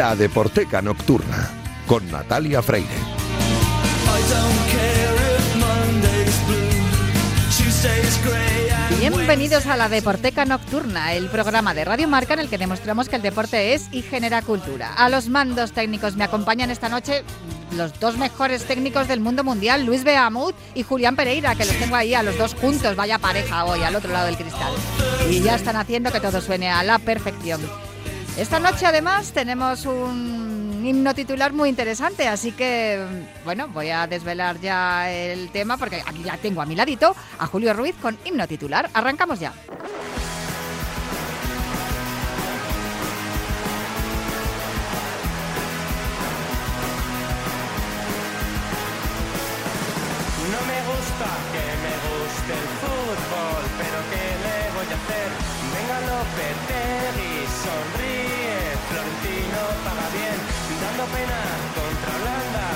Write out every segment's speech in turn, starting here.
La Deporteca Nocturna, con Natalia Freire. Bienvenidos a la Deporteca Nocturna, el programa de Radio Marca en el que demostramos que el deporte es y genera cultura. A los mandos técnicos me acompañan esta noche los dos mejores técnicos del mundo mundial, Luis Beamut y Julián Pereira, que los tengo ahí a los dos juntos, vaya pareja hoy, al otro lado del cristal. Y ya están haciendo que todo suene a la perfección. Esta noche además tenemos un himno titular muy interesante, así que bueno, voy a desvelar ya el tema porque aquí ya tengo a mi ladito a Julio Ruiz con himno titular. Arrancamos ya. Contra Holanda,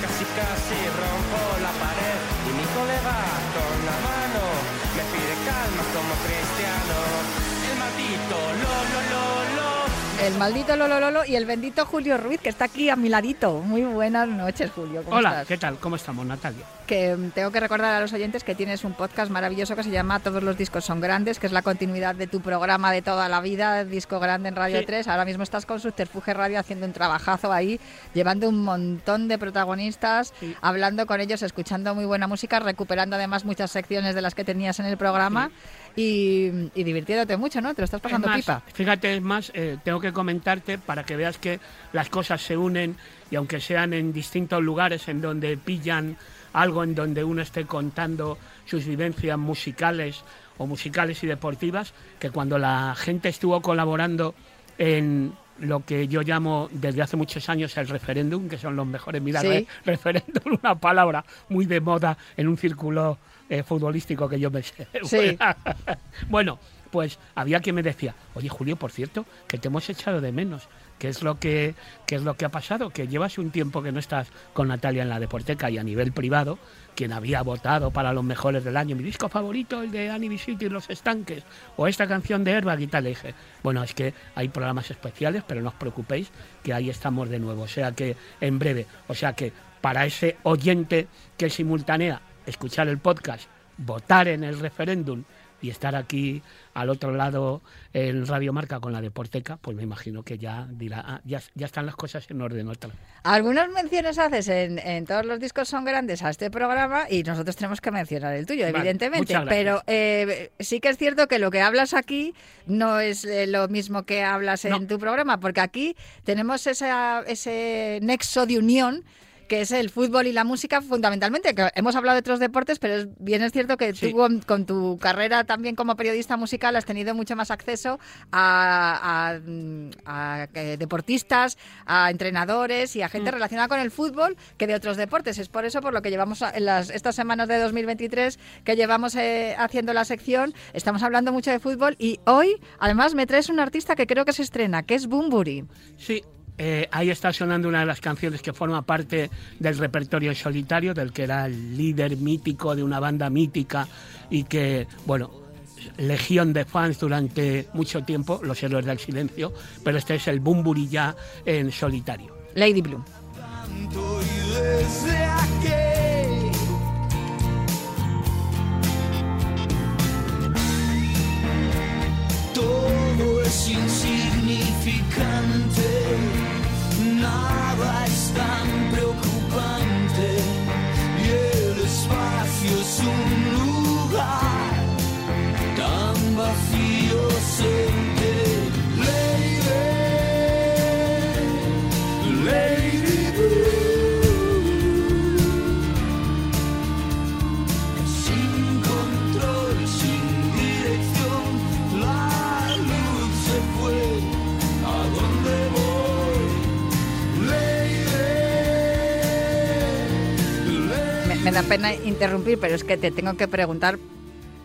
casi casi rompo la pared y mi colega con la mano me pide calma como cristiano, el maldito lo lo lo. El maldito Lolo Lolo y el bendito Julio Ruiz, que está aquí a mi ladito. Muy buenas noches, Julio. ¿Cómo Hola, estás? ¿qué tal? ¿Cómo estamos, Natalia? que mm, tengo que recordar a los oyentes que tienes un podcast maravilloso que se llama Todos los discos son grandes, que es la continuidad de tu programa de toda la vida, Disco Grande en Radio Sí. 3. Ahora mismo estás con Subterfuge Radio haciendo un trabajazo ahí, llevando un montón de protagonistas, Sí. hablando con ellos, escuchando muy buena música, recuperando además muchas secciones de las que tenías en el programa y, y divirtiéndote mucho, ¿no? Te lo estás pasando Es más, pipa. Fíjate, es más, eh, tengo que comentarte para que veas que las cosas se unen y aunque sean en distintos lugares en donde pillan algo en donde uno esté contando sus vivencias musicales o musicales y deportivas, que cuando la gente estuvo colaborando en lo que yo llamo desde hace muchos años el referéndum, que son los mejores milagros. Sí. ¿eh? Referéndum, una palabra muy de moda en un círculo eh, futbolístico que yo me sé. Sí. bueno, pues había quien me decía, oye Julio, por cierto, que te hemos echado de menos. ¿Qué es lo que, qué es lo que ha pasado? Que llevas un tiempo que no estás con Natalia en la Deporteca y a nivel privado, quien había votado para los mejores del año, mi disco favorito, el de Annie y los estanques, o esta canción de Airbag y tal, le dije, bueno, es que hay programas especiales, pero no os preocupéis, que ahí estamos de nuevo. O sea que en breve, o sea que para ese oyente que simultanea escuchar el podcast, votar en el referéndum y estar aquí al otro lado en Radio Marca con la Deporteca, pues me imagino que ya dirá, "Ah, ya, ya están las cosas en orden otra vez". Algunas menciones haces en, en todos los discos son grandes a este programa y nosotros tenemos que mencionar el tuyo, Vale, evidentemente. Pero eh, sí que es cierto que lo que hablas aquí no es eh, lo mismo que hablas en tu programa, porque aquí tenemos esa, ese nexo de unión que es el fútbol y la música fundamentalmente. Que hemos hablado de otros deportes, pero es, bien es cierto que Sí. tú con, con tu carrera también como periodista musical has tenido mucho más acceso a, a, mm, a, eh, deportistas, a entrenadores y a Mm. gente relacionada con el fútbol que de otros deportes. Es por eso por lo que llevamos en las, estas semanas de 2023 que llevamos eh, haciendo la sección. Estamos hablando mucho de fútbol y hoy además me traes un artista que creo que se estrena, que es Bumburi. Sí, eh, ahí está sonando una de las canciones que forma parte del repertorio en solitario, del que era el líder mítico de una banda mítica y que, bueno, legión de fans durante mucho tiempo, los héroes del silencio, pero este es el Bumburi ya en solitario. Lady Blue. Todo es insignificante, tan preocupante y el espacio es un lugar tan vacío sin pena interrumpir, pero es que te tengo que preguntar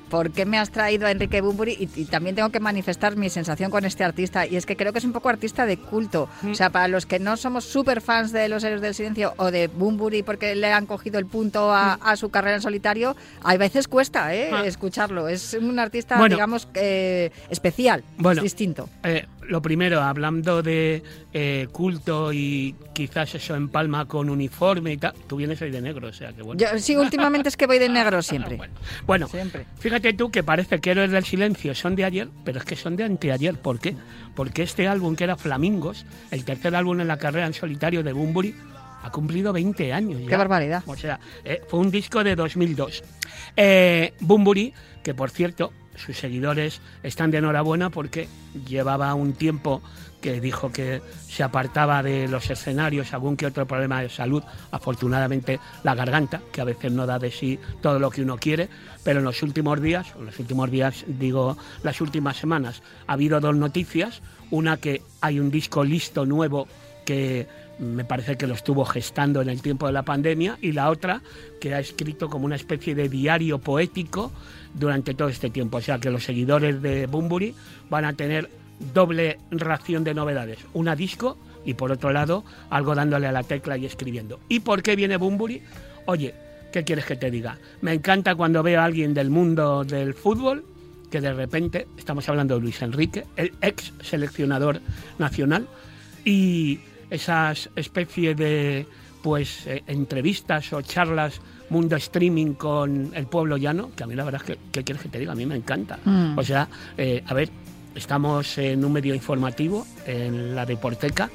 por qué me has traído a Enrique Bumburi y, y también tengo que manifestar mi sensación con este artista y es que creo que es un poco artista de culto. O sea, para los que no somos súper fans de Los Héroes del Silencio o de Bumburi porque le han cogido el punto a, a su carrera en solitario, a veces cuesta ¿eh? Ah. escucharlo. Es un artista, Bueno. digamos, eh, especial, Bueno. es distinto. Eh, lo primero, hablando de eh, culto y quizás eso en palma con uniforme y tal, tú vienes hoy de negro, o sea que bueno. Yo, sí, últimamente es que voy de negro siempre. Bueno, bueno, Siempre. fíjate tú que parece que Héroes del Silencio son de ayer, pero es que son de anteayer. ¿Por qué? Porque este álbum, que era Flamingos, el tercer álbum en la carrera en solitario de Bumburi, ha cumplido 20 años. ya. Qué barbaridad. O sea, eh, fue un disco de 2002. Eh, Bumburi, que por cierto, sus seguidores están de enhorabuena porque llevaba un tiempo que dijo que se apartaba de los escenarios, algún que otro problema de salud, afortunadamente la garganta, que a veces no da de sí todo lo que uno quiere, pero en los últimos días, en los últimos días digo las últimas semanas, ha habido dos noticias, una que hay un disco listo nuevo que me parece que lo estuvo gestando en el tiempo de la pandemia, y la otra que ha escrito como una especie de diario poético durante todo este tiempo. O sea que los seguidores de Bumburi van a tener doble ración de novedades. Una disco y por otro lado algo dándole a la tecla y escribiendo. ¿Y por qué viene Bumburi? Oye, ¿qué quieres que te diga? Me encanta cuando veo a alguien del mundo del fútbol que de repente, estamos hablando de Luis Enrique, el ex seleccionador nacional, y esas especies de pues eh, entrevistas o charlas mundo streaming con el pueblo llano, que a mí la verdad es que, ¿qué quieres que te diga? A mí me encanta. Mm. O sea, eh, a ver, estamos en un medio informativo, en la Deporteca.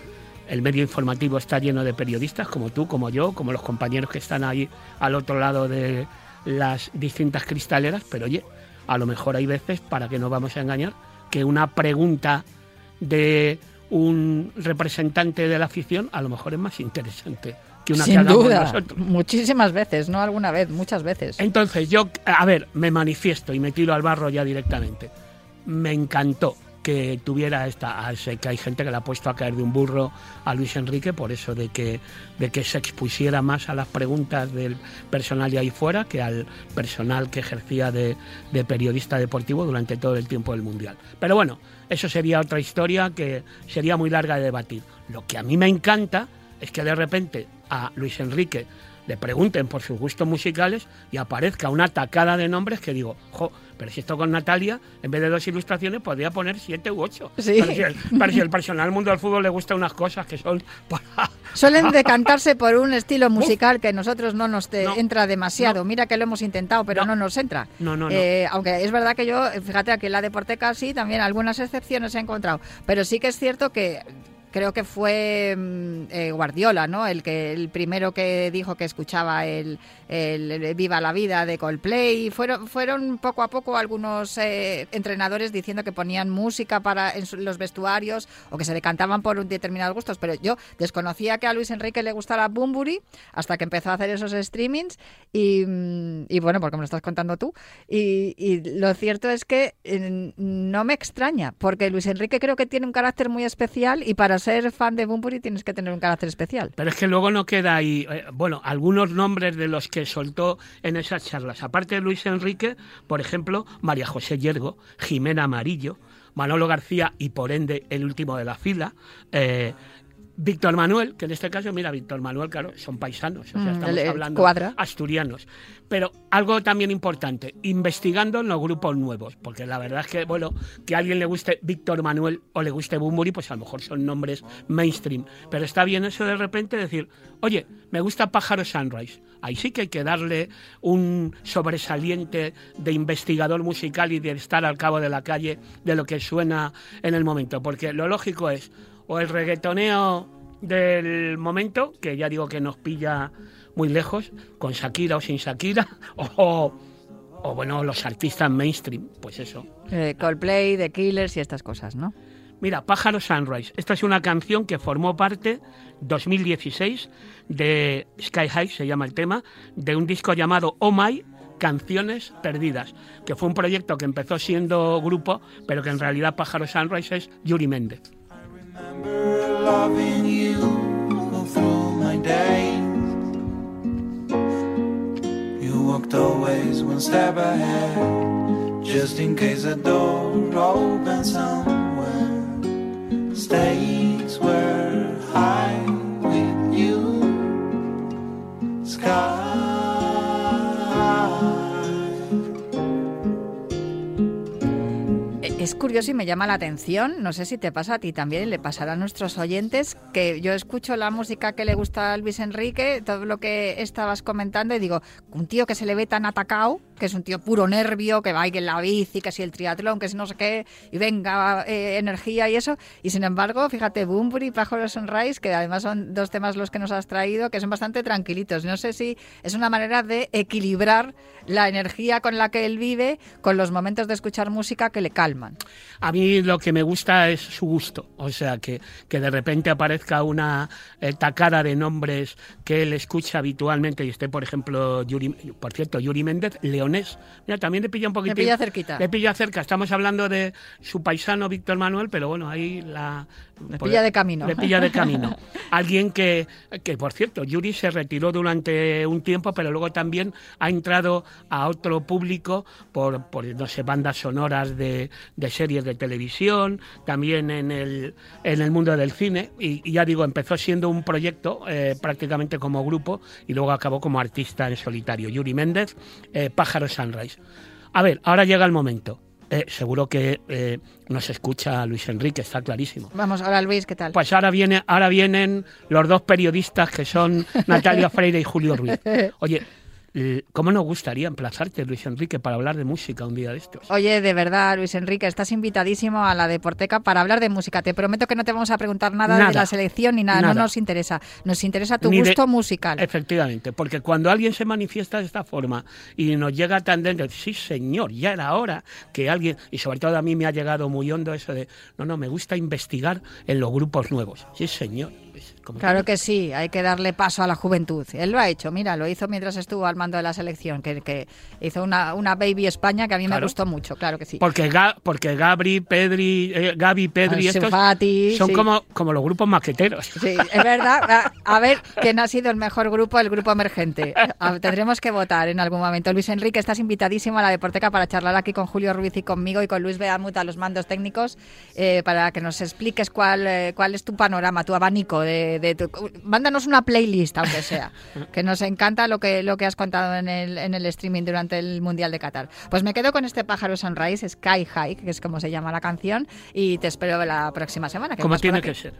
El medio informativo está lleno de periodistas como tú, como yo, como los compañeros que están ahí al otro lado de las distintas cristaleras, pero oye, a lo mejor hay veces, para que no vamos a engañar, que una pregunta de un representante de la afición a lo mejor es más interesante que una que Sin duda. nosotros. Muchísimas veces, no alguna vez, muchas veces. Entonces yo, a ver, me manifiesto y me tiro al barro ya directamente. Me encantó que tuviera esta, ah, sé que hay gente que le ha puesto a caer de un burro a Luis Enrique por eso de que, de que se expusiera más a las preguntas del personal de ahí fuera que al personal que ejercía de, de periodista deportivo durante todo el tiempo del Mundial. Pero bueno, eso sería otra historia que sería muy larga de debatir. Lo que a mí me encanta es que de repente a Luis Enrique le pregunten por sus gustos musicales y aparezca una tacada de nombres que digo, jo, pero si esto con Natalia, en vez de dos ilustraciones, podría poner siete u ocho. Sí. Pero si el, pero si el personal mundo del fútbol le gusta unas cosas que son para... Suelen decantarse por un estilo musical que a nosotros no nos te- No. entra demasiado. Mira que lo hemos intentado, pero no, No. nos entra. No, no, no. Eh, aunque es verdad que yo, fíjate, aquí en la Deporteca sí, también algunas excepciones he encontrado. Pero sí que es cierto que creo que fue mm, eh, Guardiola, ¿no? El que el primero que dijo que escuchaba el, Viva la Vida de Coldplay. Fueron, fueron poco a poco algunos eh, entrenadores diciendo que ponían música para en los vestuarios o que se decantaban por determinados gustos. Pero yo desconocía que a Luis Enrique le gustara Bumburi hasta que empezó a hacer esos streamings y, mm, y bueno, porque me lo estás contando tú. Y, y lo cierto es que no me extraña, porque Luis Enrique creo que tiene un carácter muy especial y para ser fan de Bumburi tienes que tener un carácter especial. Pero es que luego no queda ahí, eh, bueno, algunos nombres de los que soltó en esas charlas. Aparte de Luis Enrique, por ejemplo, María José Yergo, Jimena Amarillo, Manolo García y por ende el último de la fila, eh, Víctor Manuel, que en este caso, mira, Víctor Manuel, claro, son paisanos, o sea, Mm, estamos hablando cuadra. asturianos. Pero algo también importante, investigando en los grupos nuevos, porque la verdad es que, bueno, que a alguien le guste Víctor Manuel o le guste Bumburi, pues a lo mejor son nombres mainstream. Pero está bien eso de repente decir, oye, me gusta Pájaro Sunrise. Ahí sí que hay que darle un sobresaliente de investigador musical y de estar al cabo de la calle de lo que suena en el momento. Porque lo lógico es, o el reggaetoneo del momento, que ya digo que nos pilla muy lejos, con Shakira o sin Shakira, o, o bueno, los artistas mainstream, pues eso. Eh, Coldplay, The Killers y estas cosas, ¿no? Mira, Pájaro Sunrise. Esta es una canción que formó parte, 2016, de Sky High, se llama el tema, de un disco llamado Oh My, Canciones Perdidas, que fue un proyecto que empezó siendo grupo, pero que en realidad Pájaro Sunrise es Yuri Méndez. Remember loving you through my days. You walked always one step ahead, just in case the door opens somewhere. Stakes were high with you. Sky. Es curioso y me llama la atención, no sé si te pasa a ti también le pasará a nuestros oyentes, que yo escucho la música que le gusta a Luis Enrique, todo lo que estabas comentando y digo, un tío que se le ve tan atacado, que es un tío puro nervio, que va en la bici, que si el triatlón, que si no sé qué, y venga eh, energía y eso, y sin embargo, fíjate, Bumburi y Pájaro Sunrise, que además son dos temas los que nos has traído, que son bastante tranquilitos. No sé si es una manera de equilibrar la energía con la que él vive con los momentos de escuchar música que le calman. A mí lo que me gusta es su gusto, o sea, que, que de repente aparezca una eh, tacada de nombres que él escucha habitualmente y esté, por ejemplo, Yuri, por cierto, Yuri Méndez, leonés. Mira, también le pilla un poquito. Le pilla cerquita. Le pilla cerca. Estamos hablando de su paisano Víctor Manuel, pero bueno, ahí la... Le pilla de camino. Le pilla de camino. Alguien que, que, por cierto, Yuri se retiró durante un tiempo, pero luego también ha entrado a otro público por, por no sé, bandas sonoras de, de series de televisión, también en el, en el mundo del cine. Y, y ya digo, empezó siendo un proyecto eh, prácticamente como grupo y luego acabó como artista en solitario. Yuri Méndez, eh, Pájaro Sunrise. A ver, ahora llega el momento. Eh, seguro que eh, nos escucha Luis Enrique, está clarísimo. Vamos, ahora Luis, ¿qué tal? Pues ahora viene, ahora vienen los dos periodistas que son Natalia Freire y Julio Ruiz. Oye, ¿cómo nos gustaría emplazarte, Luis Enrique, para hablar de música un día de estos? Oye, de verdad, Luis Enrique, estás invitadísimo a la Deporteca para hablar de música. Te prometo que no te vamos a preguntar nada, Nada. de la selección ni nada, Nada. no nos interesa. Nos interesa tu Ni de- gusto musical. Efectivamente, porque cuando alguien se manifiesta de esta forma y nos llega tan dentro, sí señor, ya era hora que alguien, y sobre todo a mí me ha llegado muy hondo eso de, no, no, me gusta investigar en los grupos nuevos. Sí señor. Como Claro que sí, hay que darle paso a la juventud. Él lo ha hecho, mira, lo hizo mientras estuvo al mando de la selección, que, que hizo una, una Baby España que a mí me gustó mucho, claro que sí. Porque, Ga- porque Gabri, Pedri, eh, Gaby, Pedri, estos Fati, son sí. como, como los grupos maqueteros. Sí, es verdad. A, ver, ¿quién ha sido el mejor grupo? El grupo emergente. A- tendremos que votar en algún momento. Luis Enrique, estás invitadísimo a la Deporteca para charlar aquí con Julio Ruiz y conmigo y con Luis Beamut a los mandos técnicos eh, para que nos expliques cuál, eh, cuál es tu panorama, tu abanico. De, de tu- mándanos una playlist, aunque sea, que nos encanta lo que, lo que has contado en el, en el streaming durante el Mundial de Qatar. Pues me quedo con este pájaro Sunrise, Sky High, que es como se llama la canción, y te espero la próxima semana. que Como tiene que ser.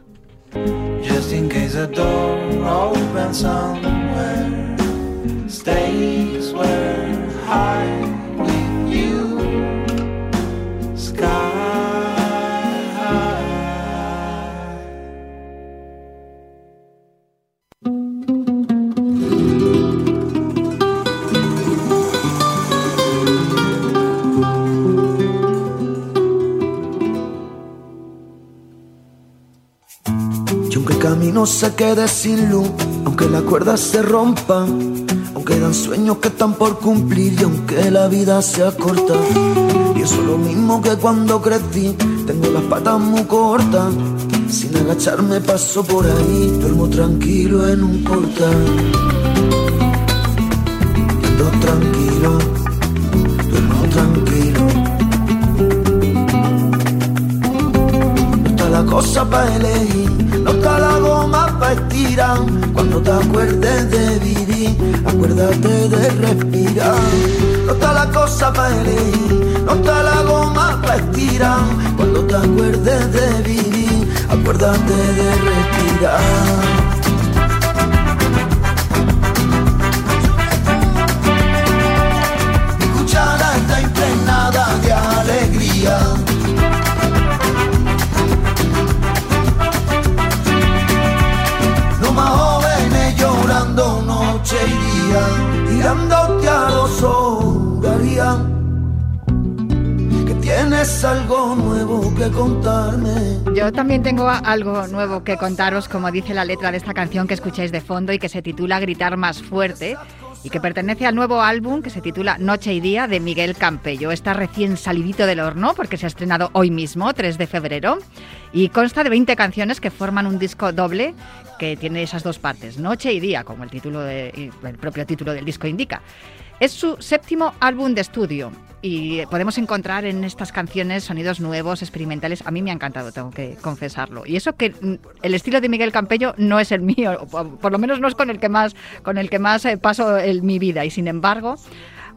Just in case a door opens somewhere, stakes were high with you, sky camino se quede sin aunque las cuerdas se rompan, aunque dan sueños que están por cumplir y aunque la vida sea corta, pienso lo mismo que cuando crecí, tengo las patas muy cortas, sin agacharme paso por ahí, duermo tranquilo en un portal. Ando tranquilo, duermo tranquilo. No está la cosa para elegir, no la goma para estirar. Cuando te acuerdes de vivir, acuérdate de respirar. No está la cosa para elegir, no está la goma para estirar. Cuando te acuerdes de vivir, acuérdate de respirar. Yo también tengo algo nuevo que contaros, como dice la letra de esta canción que escucháis de fondo y que se titula Gritar más fuerte y que pertenece al nuevo álbum que se titula Noche y Día de Miguel Campello. Está recién salidito del horno porque se ha estrenado hoy mismo, 3 de febrero, y consta de 20 canciones que forman un disco doble que tiene esas dos partes, Noche y Día, como el, título de- el propio título del disco indica. Es su séptimo álbum de estudio y podemos encontrar en estas canciones sonidos nuevos, experimentales. A mí me ha encantado, tengo que confesarlo. Y eso que mm, el estilo de Miguel Campello no es el mío, por lo menos no es con el que más, con el que más eh, paso el- mi vida. Y sin embargo,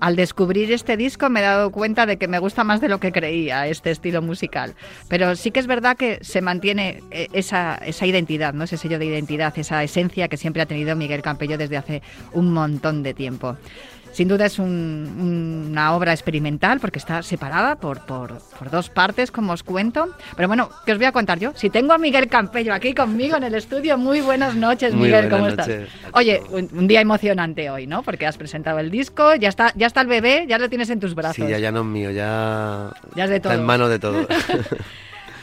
al descubrir este disco me he dado cuenta de que me gusta más de lo que creía este estilo musical. Pero sí que es verdad que se mantiene eh, esa, esa identidad, ¿no? ese sello de identidad, esa esencia que siempre ha tenido Miguel Campello desde hace un montón de tiempo. Sin duda es un- una obra experimental porque está separada por, por- por dos partes, como os cuento. Pero bueno, ¿qué os voy a contar yo? Si tengo a Miguel Campello aquí conmigo en el estudio, muy buenas noches, Muy Miguel, buenas ¿cómo noches. estás? Oye, un, un día emocionante hoy, ¿no? Porque has presentado el disco, ya está, ya está el bebé, ya lo tienes en tus brazos. Sí, ya, ya no es mío, ya, Ya es de está todos. en manos de todo.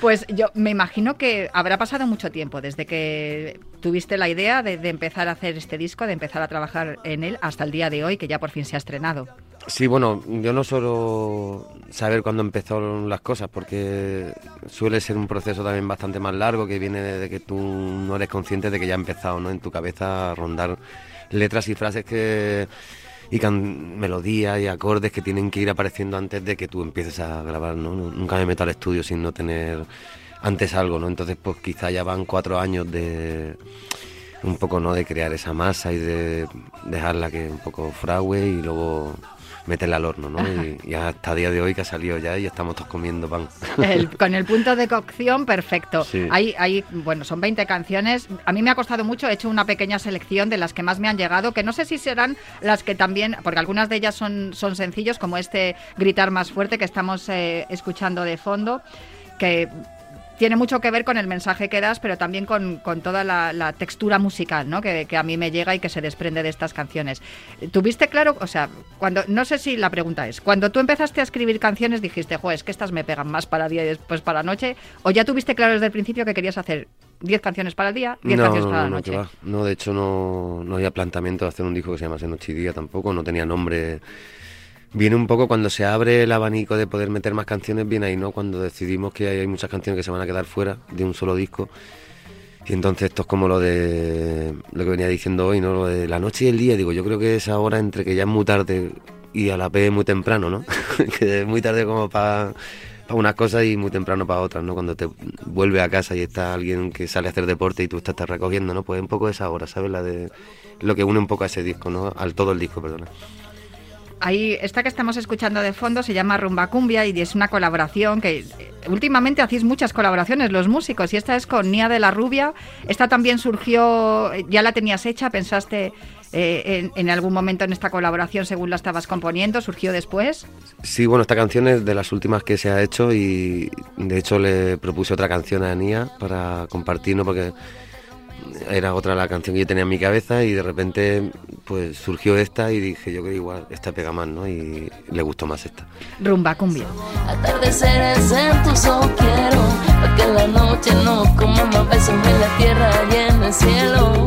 Pues yo me imagino que habrá pasado mucho tiempo desde que tuviste la idea de, empezar a hacer este disco, de empezar a trabajar en él, hasta el día de hoy, que ya por fin se ha estrenado. Sí, bueno, yo no suelo saber cuándo empezaron las cosas, porque suele ser un proceso también bastante más largo, que viene de que tú no eres consciente de que ya ha empezado ¿no? en tu cabeza rondar letras y frases que y can- melodías y acordes que tienen que ir apareciendo antes de que tú empieces a grabar, ¿no? Nunca me meto al estudio sin no tener antes algo, ¿no? Entonces, pues quizá ya van cuatro años de un poco, ¿no? De crear esa masa y de dejarla que un poco frague y luego meterla al horno, ¿no? Y, y hasta día de hoy que ha salido ya y estamos todos comiendo pan. El- con el punto de cocción perfecto. Sí. Hay, hay, bueno, son 20 canciones. A mí me ha costado mucho, he hecho una pequeña selección de las que más me han llegado, que no sé si serán las que también, porque algunas de ellas son, son sencillos, como este Gritar más fuerte que estamos eh, escuchando de fondo, que tiene mucho que ver con el mensaje que das, pero también con, con toda la, la textura musical, ¿no? Que, que a mí me llega y que se desprende de estas canciones. ¿Tuviste claro, o sea, cuando, no sé si la pregunta es, cuando tú empezaste a escribir canciones dijiste, joder, es que estas me pegan más para día y después para la noche, o ya tuviste claro desde el principio que querías hacer 10 canciones para el día, 10 No, canciones para no, la no, noche? No, de hecho no, no había planteamiento de hacer un disco que se llamase Noche y Día tampoco, no tenía nombre. Viene un poco cuando se abre el abanico de poder meter más canciones, viene ahí, ¿no? Cuando decidimos que hay muchas canciones que se van a quedar fuera de un solo disco. Y entonces esto es como lo de lo que venía diciendo hoy, ¿no? Lo de la noche y el día. Digo, yo creo que es ahora entre que ya es muy tarde y a la vez muy temprano, ¿no? que es muy tarde como para unas cosas y muy temprano para otras, ¿no? Cuando te vuelve a casa y está alguien que sale a hacer deporte y tú estás recogiendo, ¿no? Pues un poco esa hora, ¿sabes? La de lo que une un poco a ese disco, ¿no? Al todo el disco, perdona. Ahí, esta que estamos escuchando de fondo se llama Rumba Cumbia y es una colaboración que eh, últimamente hacéis muchas colaboraciones los músicos y esta es con Nia de la Rubia. Esta también surgió, eh, ya la tenías hecha, pensaste eh, en, algún momento en esta colaboración según la estabas componiendo, surgió después. Sí, bueno, esta canción es de las últimas que se ha hecho y de hecho le propuse otra canción a Nia para compartir, ¿no? Porque era otra la canción que yo tenía en mi cabeza y de repente pues surgió esta y dije yo creo que igual esta pega más, ¿no? Y le gustó más esta. Rumba Cumbia. Atardeceres en tus ojos quiero que la noche nos comamos besos en la tierra y en el cielo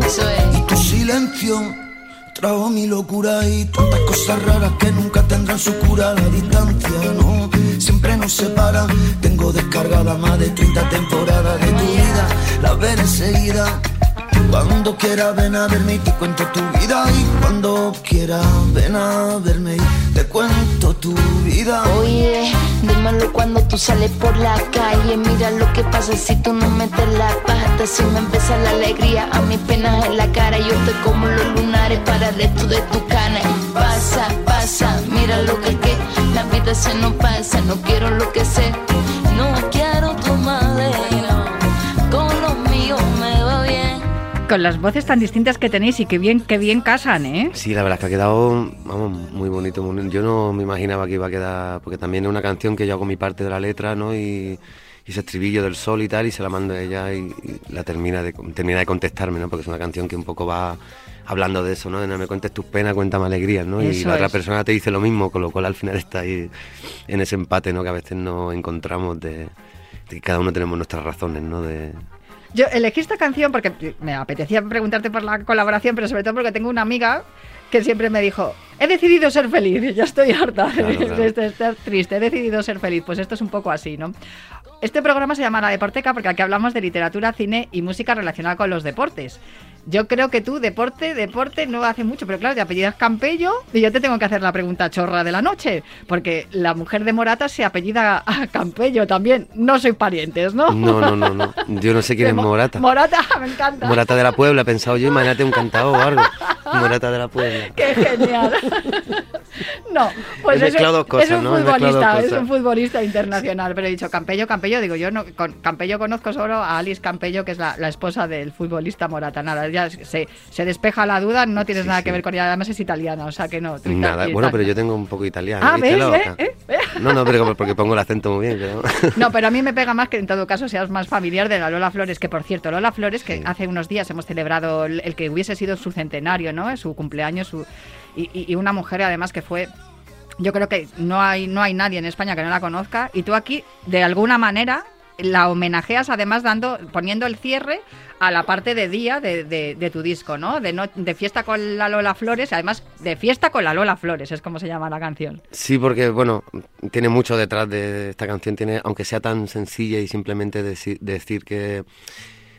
Y tu silencio trajo mi locura y tantas cosas raras que nunca tendrán su cura. La distancia, no, siempre nos separa. Tengo descargada más de 30 temporadas de tu vida. La veré enseguida. Cuando quiera ven a verme y te cuento tu vida. Y cuando quiera ven a verme y te cuento tu vida. Oye, dímelo cuando tú sales por la calle. Mira lo que pasa si tú no metes la pata. Si me empieza la alegría a mis penas en la cara. Yo estoy como los lunares para el resto de tu cana pasa, pasa, mira lo que que La vida se nos pasa, no quiero lo que sé Con las voces tan distintas que tenéis y que bien, que bien casan, ¿eh? Sí, la verdad es que ha quedado vamos, muy bonito. muy. Yo no me imaginaba que iba a quedar, porque también es una canción que yo hago mi parte de la letra, ¿no? Y, y ese estribillo del sol y tal, y se la mando a ella y, y la termina de, termina de contestarme, ¿no? Porque es una canción que un poco va hablando de eso, ¿no? De no me cuentes tus penas, cuéntame alegrías, ¿no? y la otra persona te dice lo mismo, con lo cual al final está ahí en ese empate, ¿no? Que a veces nos encontramos de, de que cada uno tenemos nuestras razones, ¿no? De, Yo elegí esta canción porque me apetecía preguntarte por la colaboración, pero sobre todo porque tengo una amiga que siempre me dijo, he decidido ser feliz, ya estoy harta Claro, de- claro. de estar triste, he decidido ser feliz. Pues esto es un poco así, ¿no? Este programa se llama La Deporteca porque aquí hablamos de literatura, cine y música relacionada con los deportes. Yo creo que tú, deporte, deporte, no hace mucho, pero claro, te apellidas Campello y yo te tengo que hacer la pregunta chorra de la noche, porque la mujer de Morata se apellida a Campello también. No soy parientes, ¿no? No, no, no, no. Yo no sé quién De es Mo- Morata. Morata, me encanta. Morata de la Puebla, he pensado yo, imagínate un cantado o algo. Morata de la Puebla. Qué genial. No, pues es, dos cosas, es un futbolista, es un futbolista internacional. Pero he dicho Campello, Campello, digo yo, no, con Campello conozco solo a Alice Campello, que es la, la esposa del futbolista Morata. Nada, ya se, se despeja la duda, no tienes Sí, nada sí. que ver con ella, además es italiana, o sea que no. tú Nada, bueno, pero yo tengo un poco italiano. Ah, ¿viste ¿ves? ¿Eh? ¿Eh? ¿Eh? No, no, pero porque pongo el acento muy bien. Pero... No, pero a mí me pega más que en todo caso seas más familiar de la Lola Flores, que por cierto, Lola Flores, que Sí. hace unos días hemos celebrado el, el que hubiese sido su centenario, ¿no? Su cumpleaños, su, y, y- y una mujer además que fue. Yo creo que no hay, no hay nadie en España que no la conozca, y tú aquí, de alguna manera, la homenajeas además dando, poniendo el cierre a la parte de día de, de- de tu disco, ¿no? De, no- de fiesta con la Lola Flores, además de fiesta con la Lola Flores, es como se llama la canción. Sí, porque bueno, tiene mucho detrás de esta canción, tiene, aunque sea tan sencilla y simplemente deci- decir que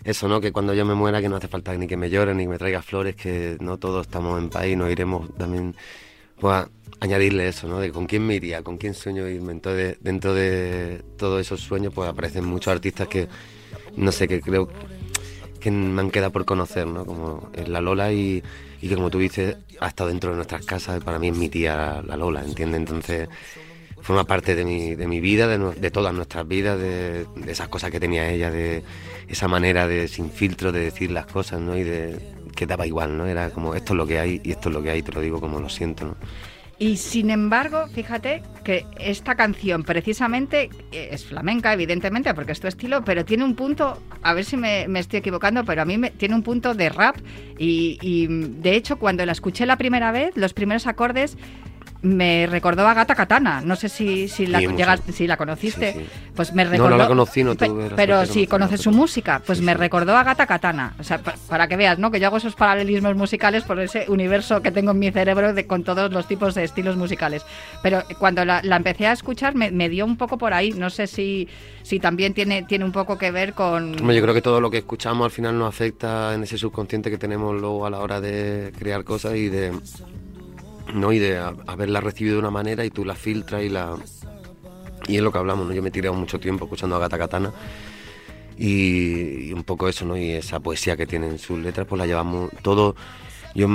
eso, ¿no? Que cuando yo me muera que no hace falta ni que me lloren ni que me traiga flores, que no todos estamos en paz y nos iremos también, pues añadirle eso, ¿no? De con quién me iría, con quién sueño irme. Entonces, dentro de todos esos sueños, pues aparecen muchos artistas que, no sé, que creo que me han quedado por conocer, ¿no? Como es la Lola y, y que como tú dices, ha estado dentro de nuestras casas, para mí es mi tía la Lola, ¿entiendes? Entonces forma parte de mi, de mi vida, de, nu- de todas nuestras vidas, de, de esas cosas que tenía ella, de esa manera de sin filtro de decir las cosas, ¿no? Y de que daba igual, ¿no? Era como esto es lo que hay y esto es lo que hay, te lo digo como lo siento, ¿no? Y sin embargo, fíjate que esta canción precisamente eh, es flamenca, evidentemente, porque es tu estilo, pero tiene un punto, a ver si me, me estoy equivocando, pero a mí me, tiene un punto de rap y, y, de hecho cuando la escuché la primera vez, los primeros acordes me recordó a Gata Katana. No sé si, si, la, Sí, si la conociste. Sí, sí. Pues me No, recordó. no la conocí, no tuve Pero de si conoces su pero- música, pues me recordó a Gata Katana. O sea, pa- para que veas, ¿no? Que yo hago esos paralelismos musicales por ese universo que tengo en mi cerebro de, con todos los tipos de estilos musicales. Pero cuando la, la empecé a escuchar me, me dio un poco por ahí. No sé si, si también tiene, tiene un poco que ver con. Yo creo que todo lo que escuchamos al final nos afecta en ese subconsciente que tenemos luego a la hora de crear cosas y de no y de haberla recibido de una manera y tú la filtras y la y es lo que hablamos, ¿no? Yo me he tirado mucho tiempo escuchando a Gata Katana y, un poco eso, ¿no? Y esa poesía que tienen sus letras, pues la llevamos todo. Yo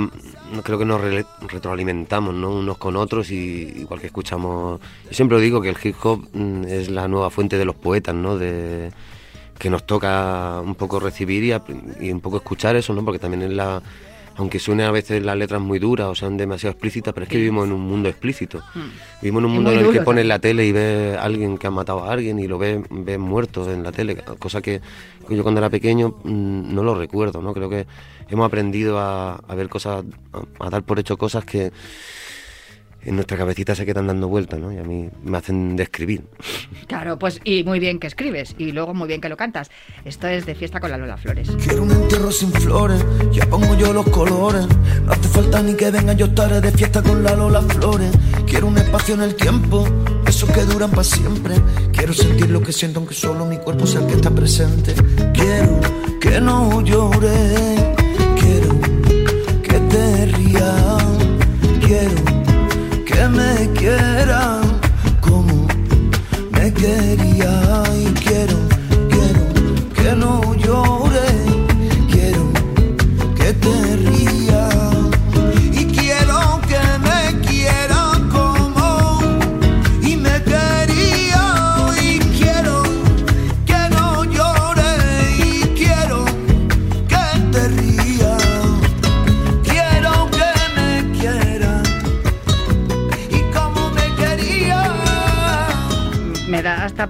creo que nos re- retroalimentamos, ¿no? Unos con otros y igual que escuchamos. Yo siempre digo que el hip hop mm, es la nueva fuente de los poetas, ¿no? De que nos toca un poco recibir y, y un poco escuchar eso, ¿no? Porque también es la aunque suene a veces las letras muy duras o sean demasiado explícitas, pero es que vivimos en un mundo explícito. Vivimos en un mundo en el que pones también. la tele y ves a alguien que ha matado a alguien y lo ves, ves muerto en la tele, cosa que, que yo cuando era pequeño mm, no lo recuerdo, ¿no? Creo que hemos aprendido a, a ver cosas, a, a dar por hecho cosas que en nuestra cabecita se quedan dando vueltas, ¿no? Y a mí me hacen describir. Claro, pues y muy bien que escribes y luego muy bien que lo cantas. Esto es de fiesta con la Lola Flores. Quiero un entierro sin flores, ya pongo yo los colores. No hace falta ni que venga, yo estaré de fiesta con la Lola Flores. Quiero un espacio en el tiempo, esos que duran para siempre. Quiero sentir lo que siento, aunque solo mi cuerpo sea el que está presente. Quiero que no llores, quiero que te rías. Me quieran como me quería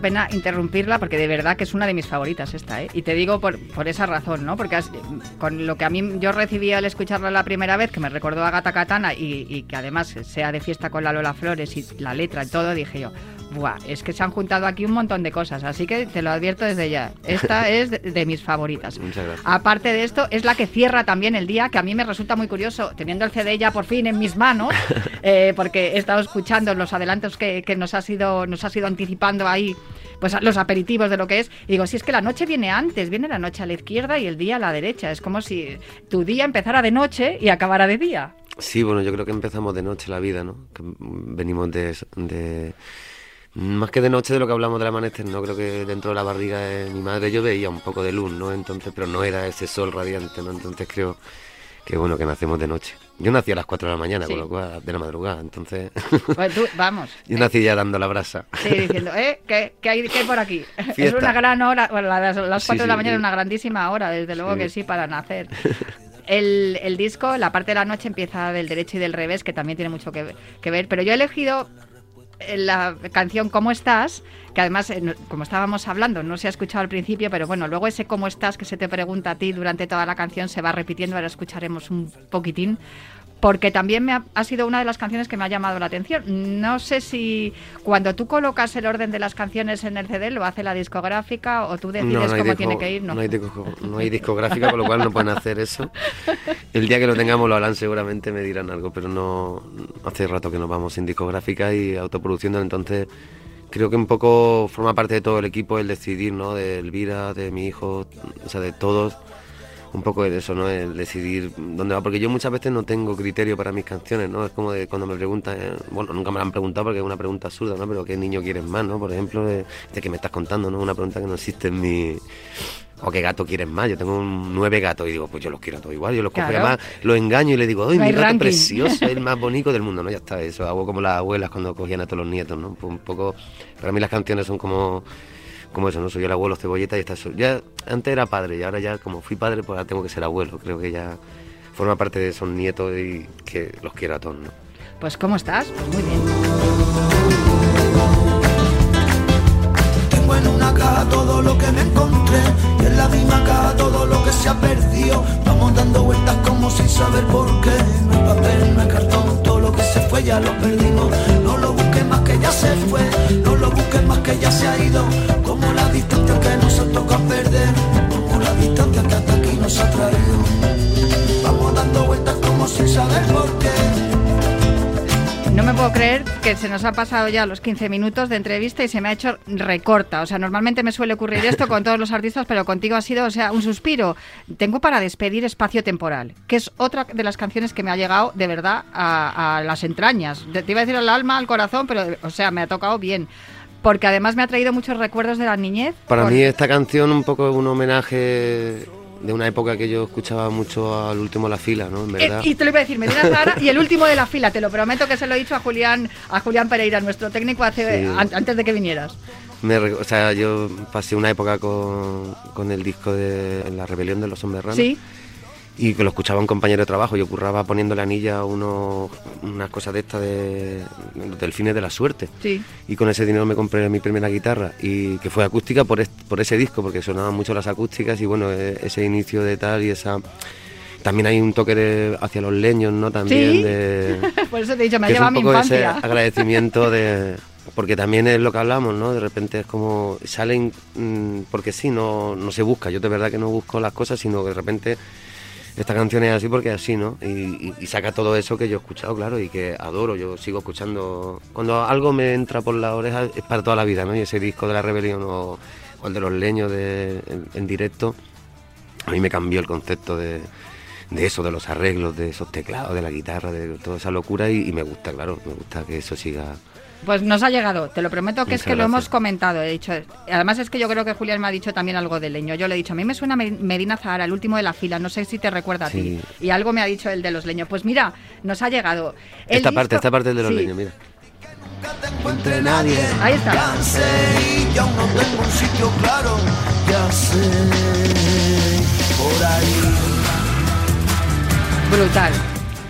pena interrumpirla porque de verdad que es una de mis favoritas esta, ¿eh? Y te digo por, por esa razón, ¿no? Porque has- con lo que a mí yo recibí al escucharla la primera vez, que me recordó a Gata Katana y, y que además sea de fiesta con la Lola Flores y la letra y todo, dije yo, ¡buah! Es que se han juntado aquí un montón de cosas, así que te lo advierto desde ya. Esta es de, de mis favoritas. Muchas gracias. Aparte de esto, es la que cierra también el día, que a mí me resulta muy curioso, teniendo el CD ya por fin en mis manos, eh, porque he estado escuchando los adelantos que, que nos, has ido, nos has ido anticipando ahí pues los aperitivos de lo que es. Y digo, si es que la noche viene antes, viene la noche a la izquierda y el día a la derecha. Es como si tu día empezara de noche y acabara de día. Sí, bueno, yo creo que empezamos de noche la vida, ¿no? Venimos de, de- Más que de noche de lo que hablamos del amanecer, ¿no? Creo que dentro de la barriga de mi madre yo veía un poco de luz, ¿no? Entonces, pero no era ese sol radiante, ¿no? Entonces creo que bueno que nacemos de noche. Yo nací a las 4 de la mañana, Sí. con lo cual, de la madrugada, entonces... Pues tú, vamos. yo nací ya dando la brasa. Sí, diciendo, ¿eh? ¿Qué, qué hay, qué hay por aquí? Es Fiesta. una gran hora, bueno, las, las Sí, 4 de la mañana es una grandísima hora, desde luego que sí, para nacer. El, el disco, la parte de la noche empieza del derecho y del revés, que también tiene mucho que, que ver, pero yo he elegido la canción ¿Cómo estás? Que además, eh, como estábamos hablando, no se ha escuchado al principio, pero bueno, luego ese ¿Cómo estás? que se te pregunta a ti durante toda la canción se va repitiendo, ahora escucharemos un poquitín porque también me ha, ha sido una de las canciones que me ha llamado la atención. No sé si cuando tú colocas el orden de las canciones en el CD lo hace la discográfica o tú decides hay cómo disco- tiene que ir. No. No hay, disco- no hay discográfica, con lo cual no pueden hacer eso. El día que lo tengamos lo harán seguramente, me dirán algo, pero no hace rato que nos vamos sin discográfica y autoproduciendo, entonces creo que un poco forma parte de todo el equipo el decidir, ¿no? De Elvira, de mi hijo, o sea, de todos. Un poco de eso, ¿no? El decidir dónde va. Porque yo muchas veces no tengo criterio para mis canciones, ¿no? Es como de cuando me preguntan, eh, bueno, nunca me la han preguntado porque es una pregunta absurda, ¿no? Pero ¿qué niño quieres más, ¿no? Por ejemplo, de, que me estás contando, ¿no? Una pregunta que no existe en mi... O qué gato quieres más. Yo tengo un nueve gatos y digo, pues yo los quiero a todos igual. Yo los cojo y Claro. además los engaño y le digo, ¡ay, No mi gato ranking". precioso, es el más bonito del mundo! No, ya está, eso. Hago como las abuelas cuando cogían a todos los nietos, ¿no? Un poco... Para mí las canciones son como como eso, ¿no? Soy el abuelo cebolleta y está eso. Ya antes era padre y ahora ya como fui padre, pues ahora tengo que ser abuelo. Creo que ya forma parte de esos nietos y que los quiero a todos, ¿no? Pues ¿cómo estás? Pues muy bien. Tengo en una caja todo lo que me encontré y en la misma caja todo lo que se ha perdido. Vamos dando vueltas como sin saber por qué. No hay papel, no hay cartón, ya lo perdimos. No lo busques más que ya se fue, no lo busques más que ya se ha ido. Como la distancia que nos ha tocado perder, como la distancia que hasta aquí nos ha traído. Vamos dando vueltas como sin saber por qué. No me puedo creer que se nos ha pasado ya los 15 minutos de entrevista y se me ha hecho recorta. O sea, normalmente me suele ocurrir esto con todos los artistas, pero contigo ha sido, o sea, un suspiro. Tengo para despedir Espacio Temporal, que es otra de las canciones que me ha llegado de verdad a, a las entrañas. Te iba a decir al alma, al corazón, pero, o sea, me ha tocado bien. Porque además me ha traído muchos recuerdos de la niñez. Para Con- mí esta canción un poco es un homenaje de una época que yo escuchaba mucho al último La Fila, ¿no? En Eh, verdad. y te lo iba a decir, Medina Zahara y el último de la fila, te lo prometo que se lo he dicho a Julián, a Julián Pereira, nuestro técnico, hace, Sí. an- antes de que vinieras. Me o sea, yo pasé una época con, con el disco de La Rebelión de los Hombres Raros. Sí, Y que lo escuchaba un compañero de trabajo. Yo curraba poniéndole anilla a uno, unas cosas de estas de, los delfines de la suerte. sí. Y con ese dinero me compré mi primera guitarra. Y que fue acústica por, por ese disco, porque sonaban mucho las acústicas. Y bueno, e- ese inicio de tal y esa. También hay un toque de- hacia los leños, ¿no? También ¿Sí? de. Por eso te he dicho, me ha llevado mi poco ese infancia. agradecimiento de porque también es lo que hablamos no de repente es como salen mm, porque sí no no se busca yo de verdad que no busco las cosas sino que de repente esta canción es así porque es así no y, saca todo eso que yo he escuchado claro y que adoro yo sigo escuchando cuando algo me entra por la oreja es para toda la vida no y ese disco de la rebelión o, el de los leños de, en, en directo a mí me cambió el concepto de, de eso, de los arreglos, de esos teclados, de la guitarra, de toda esa locura y, y me gusta, claro, me gusta que eso siga. Pues nos ha llegado, te lo prometo que es que lo hemos comentado. He dicho, además es que yo creo que Julián me ha dicho también algo de leño. Yo le he dicho, a mí me suena Me- Medina Zahara, el último de la fila, no sé si te recuerda a ti. Sí. Y algo me ha dicho el de los leños. Pues mira, nos ha llegado. El esta parte, esta parte es de los Sí. leños, mira. nunca te encuentre nadie. Ahí está. Ya sé y ya aún no tengo un sitio claro. Ya sé por ahí. Brutal.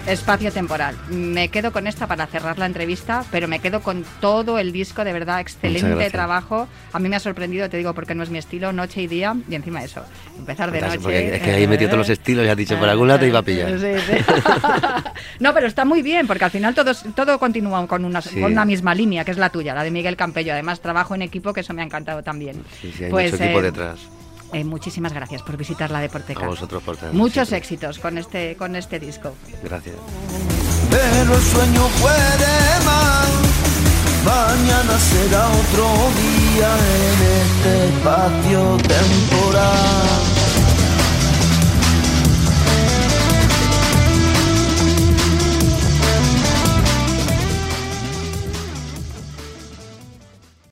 Espacio temporal. Me quedo con esta para cerrar la entrevista, pero me quedo con todo el disco, de verdad, excelente gracias. trabajo. A mí me ha sorprendido, te digo, porque no es mi estilo, noche y día, y encima eso, empezar de Fantástico, noche. porque es que ahí he metido todos los estilos y has dicho, por algún lado te iba a pillar. Sí, sí. no, pero está muy bien, porque al final todo, todo continúa con una, Sí. con una misma línea, que es la tuya, la de Miguel Campello. Además, trabajo en equipo, que eso me ha encantado también. Sí, sí, hay Pues, mucho equipo eh, detrás. Eh, muchísimas gracias por visitar la Deporteca. A vosotros por traernos Muchos siempre. éxitos con este, con este disco. Gracias. Pero el sueño puede más. Mañana será otro día. en este espacio temporal.